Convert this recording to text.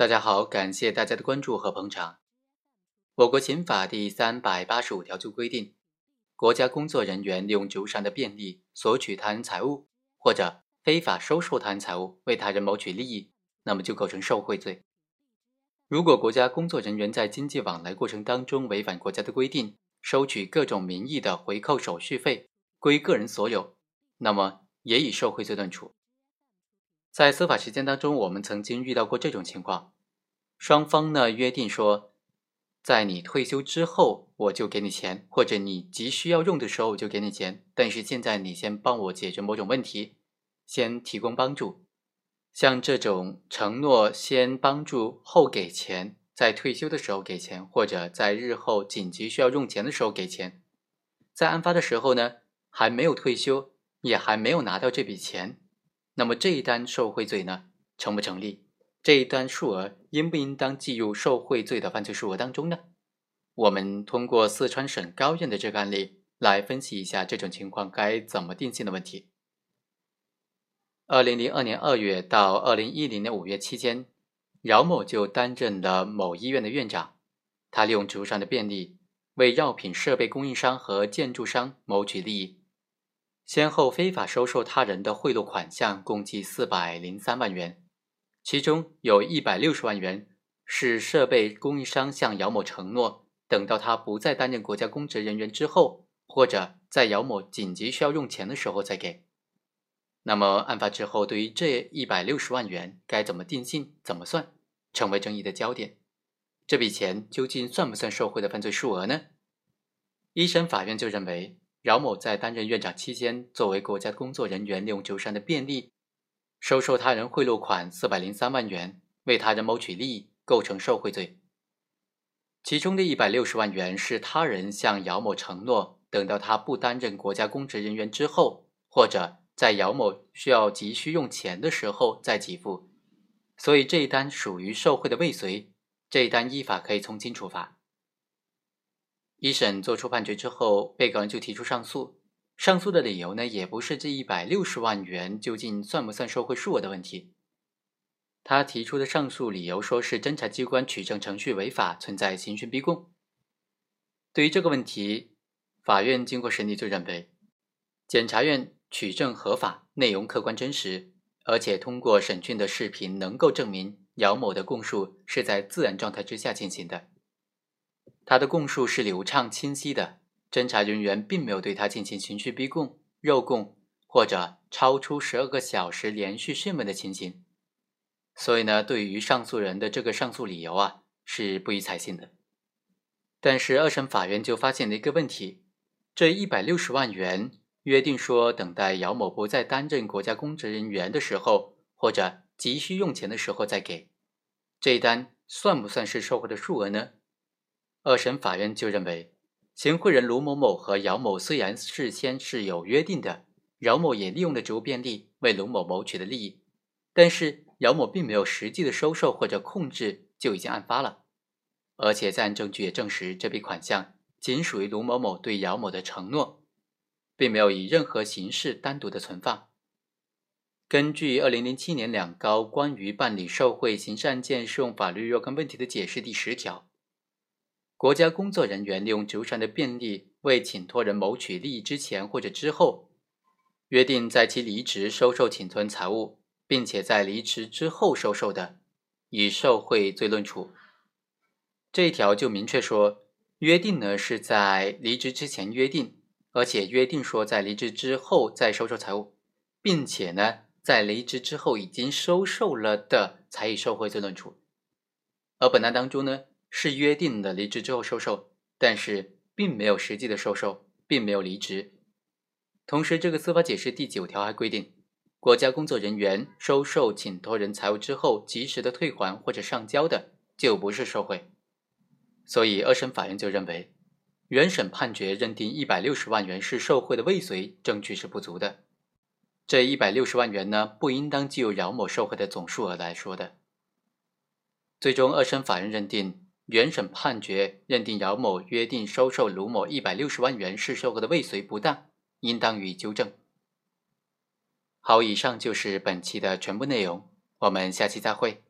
大家好，感谢大家的关注和捧场。我国刑法第三百八十五条就规定，国家工作人员利用职务上的便利索取他人财物，或者非法收受他人财物，为他人谋取利益，那么就构成受贿罪。如果国家工作人员在经济往来过程当中违反国家的规定，收取各种名义的回扣手续费，归个人所有，那么也以受贿罪论处。在司法实践当中，我们曾经遇到过这种情况：双方呢约定说，在你退休之后我就给你钱，或者你急需要用的时候我就给你钱。但是现在你先帮我解决某种问题，先提供帮助。像这种承诺先帮助后给钱，在退休的时候给钱，或者在日后紧急需要用钱的时候给钱，在案发的时候呢还没有退休，也还没有拿到这笔钱。那么这一单受贿罪呢，成不成立？这一单数额应不应当计入受贿罪的犯罪数额当中呢？我们通过四川省高院的这个案例来分析一下这种情况该怎么定性的问题。二零零二年二月到二零一零年五月期间，饶某就担任了某医院的院长，他利用职务上的便利，为药品设备供应商和建筑商谋取利益。先后非法收受他人的贿赂款项共计四百零三万元，其中有一百六十万元是设备供应商向姚某承诺，等到他不再担任国家公职人员之后，或者在姚某紧急需要用钱的时候再给。那么案发之后，对于这一百六十万元该怎么定性、怎么算，成为争议的焦点。这笔钱究竟算不算受贿的犯罪数额呢？一审法院就认为。饶某在担任院长期间，作为国家工作人员，利用职务上的便利，收受他人贿赂款四百零三万元，为他人谋取利益，构成受贿罪。其中的一百六十万元是他人向姚某承诺，等到他不担任国家公职人员之后，或者在姚某需要急需用钱的时候再给付，所以这一单属于受贿的未遂，这一单依法可以从轻处罚。一审作出判决之后，被告人就提出上诉。上诉的理由呢，也不是这一百六十万元究竟算不算受贿数额的问题。他提出的上诉理由说是侦查机关取证程序违法，存在刑讯逼供。对于这个问题，法院经过审理就认为，检察院取证合法，内容客观真实，而且通过审讯的视频能够证明姚某的供述是在自然状态之下进行的。他的供述是流畅清晰的，侦查人员并没有对他进行刑讯逼供、肉供或者超出十二个小时连续讯问的情形，所以呢，对于上诉人的这个上诉理由啊是不予采信的。但是二审法院就发现了一个问题：这一百六十万元约定说等待姚某不再担任国家公职人员的时候，或者急需用钱的时候再给，这一单算不算是受贿的数额呢？二审法院就认为，行贿人卢某某和姚某虽然事先是有约定的，饶某也利用了职务便利为卢某谋取的利益，但是姚某并没有实际的收受或者控制就已经案发了，而且在案证据也证实这笔款项仅属于卢某某对姚某的承诺，并没有以任何形式单独的存放。根据二零零七年两高关于办理受贿刑事案件适用法律若干问题的解释第十条。国家工作人员利用职务上的便利为请托人谋取利益之前或者之后，约定在其离职收受请托财物，并且在离职之后收受的，以受贿罪论处。这一条就明确说，约定呢是在离职之前约定，而且约定说在离职之后再收受财物，并且呢在离职之后已经收受了的，才以受贿罪论处。而本案当中呢。是约定的离职之后收受，但是并没有实际的收受，并没有离职。同时，这个司法解释第九条还规定，国家工作人员收受请托人财物之后及时的退还或者上交的，就不是受贿。所以，二审法院就认为，原审判决认定一百六十万元是受贿的未遂，证据是不足的。这一百六十万元呢，不应当计入饶某受贿的总数额来说的。最终，二审法院认定。原审判决认定姚某约定收受卢某一百六十万元是受贿的未遂不当，应当予以纠正。好，以上就是本期的全部内容，我们下期再会。